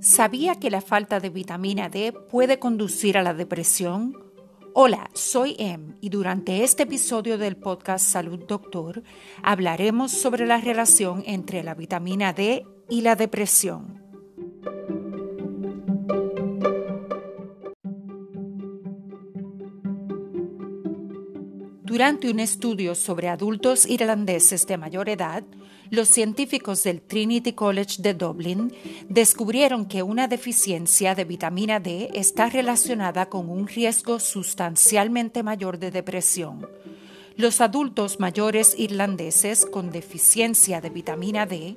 ¿Sabía que la falta de vitamina D puede conducir a la depresión? Hola, soy Em y durante este episodio del podcast Salud Doctor hablaremos sobre la relación entre la vitamina D y la depresión. Durante un estudio sobre adultos irlandeses de mayor edad, los científicos del Trinity College de Dublin descubrieron que una deficiencia de vitamina D está relacionada con un riesgo sustancialmente mayor de depresión. Los adultos mayores irlandeses con deficiencia de vitamina D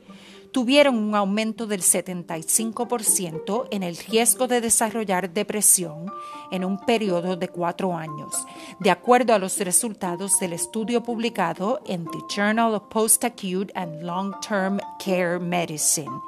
tuvieron un aumento del 75% en el riesgo de desarrollar depresión en un periodo de cuatro años, de acuerdo a los resultados del estudio publicado en The Journal of Post-Acute and Long-Term Care Medicine.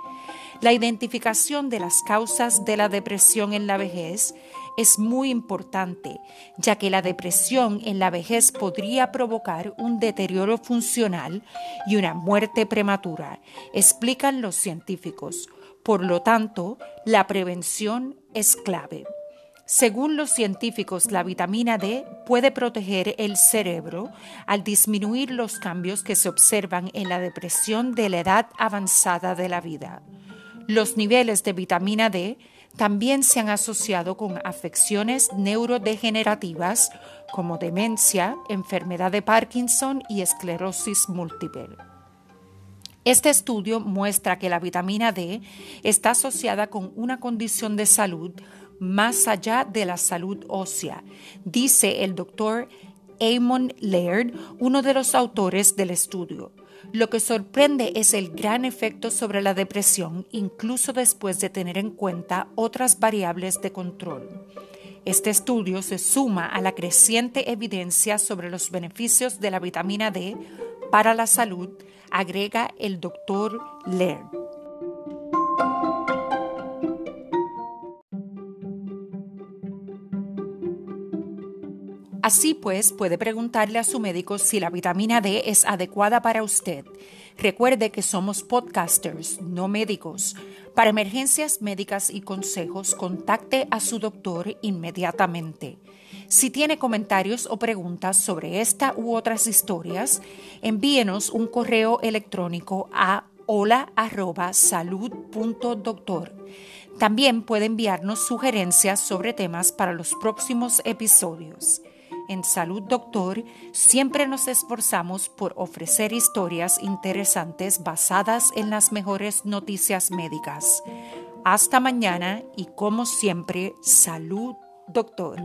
La identificación de las causas de la depresión en la vejez es muy importante, ya que la depresión en la vejez podría provocar un deterioro funcional y una muerte prematura, explican los científicos. Por lo tanto, la prevención es clave. Según los científicos, la vitamina D puede proteger el cerebro al disminuir los cambios que se observan en la depresión de la edad avanzada de la vida. Los niveles de vitamina D también se han asociado con afecciones neurodegenerativas como demencia, enfermedad de Parkinson y esclerosis múltiple. Este estudio muestra que la vitamina D está asociada con una condición de salud más allá de la salud ósea, dice el doctor Amon Laird, uno de los autores del estudio. Lo que sorprende es el gran efecto sobre la depresión, incluso después de tener en cuenta otras variables de control. Este estudio se suma a la creciente evidencia sobre los beneficios de la vitamina D para la salud, agrega el doctor Laird. Así pues, puede preguntarle a su médico si la vitamina D es adecuada para usted. Recuerde que somos podcasters, no médicos. Para emergencias médicas y consejos, contacte a su doctor inmediatamente. Si tiene comentarios o preguntas sobre esta u otras historias, envíenos un correo electrónico a hola@salud.doctor. También puede enviarnos sugerencias sobre temas para los próximos episodios. En Salud Doctor siempre nos esforzamos por ofrecer historias interesantes basadas en las mejores noticias médicas. Hasta mañana y como siempre, Salud Doctor.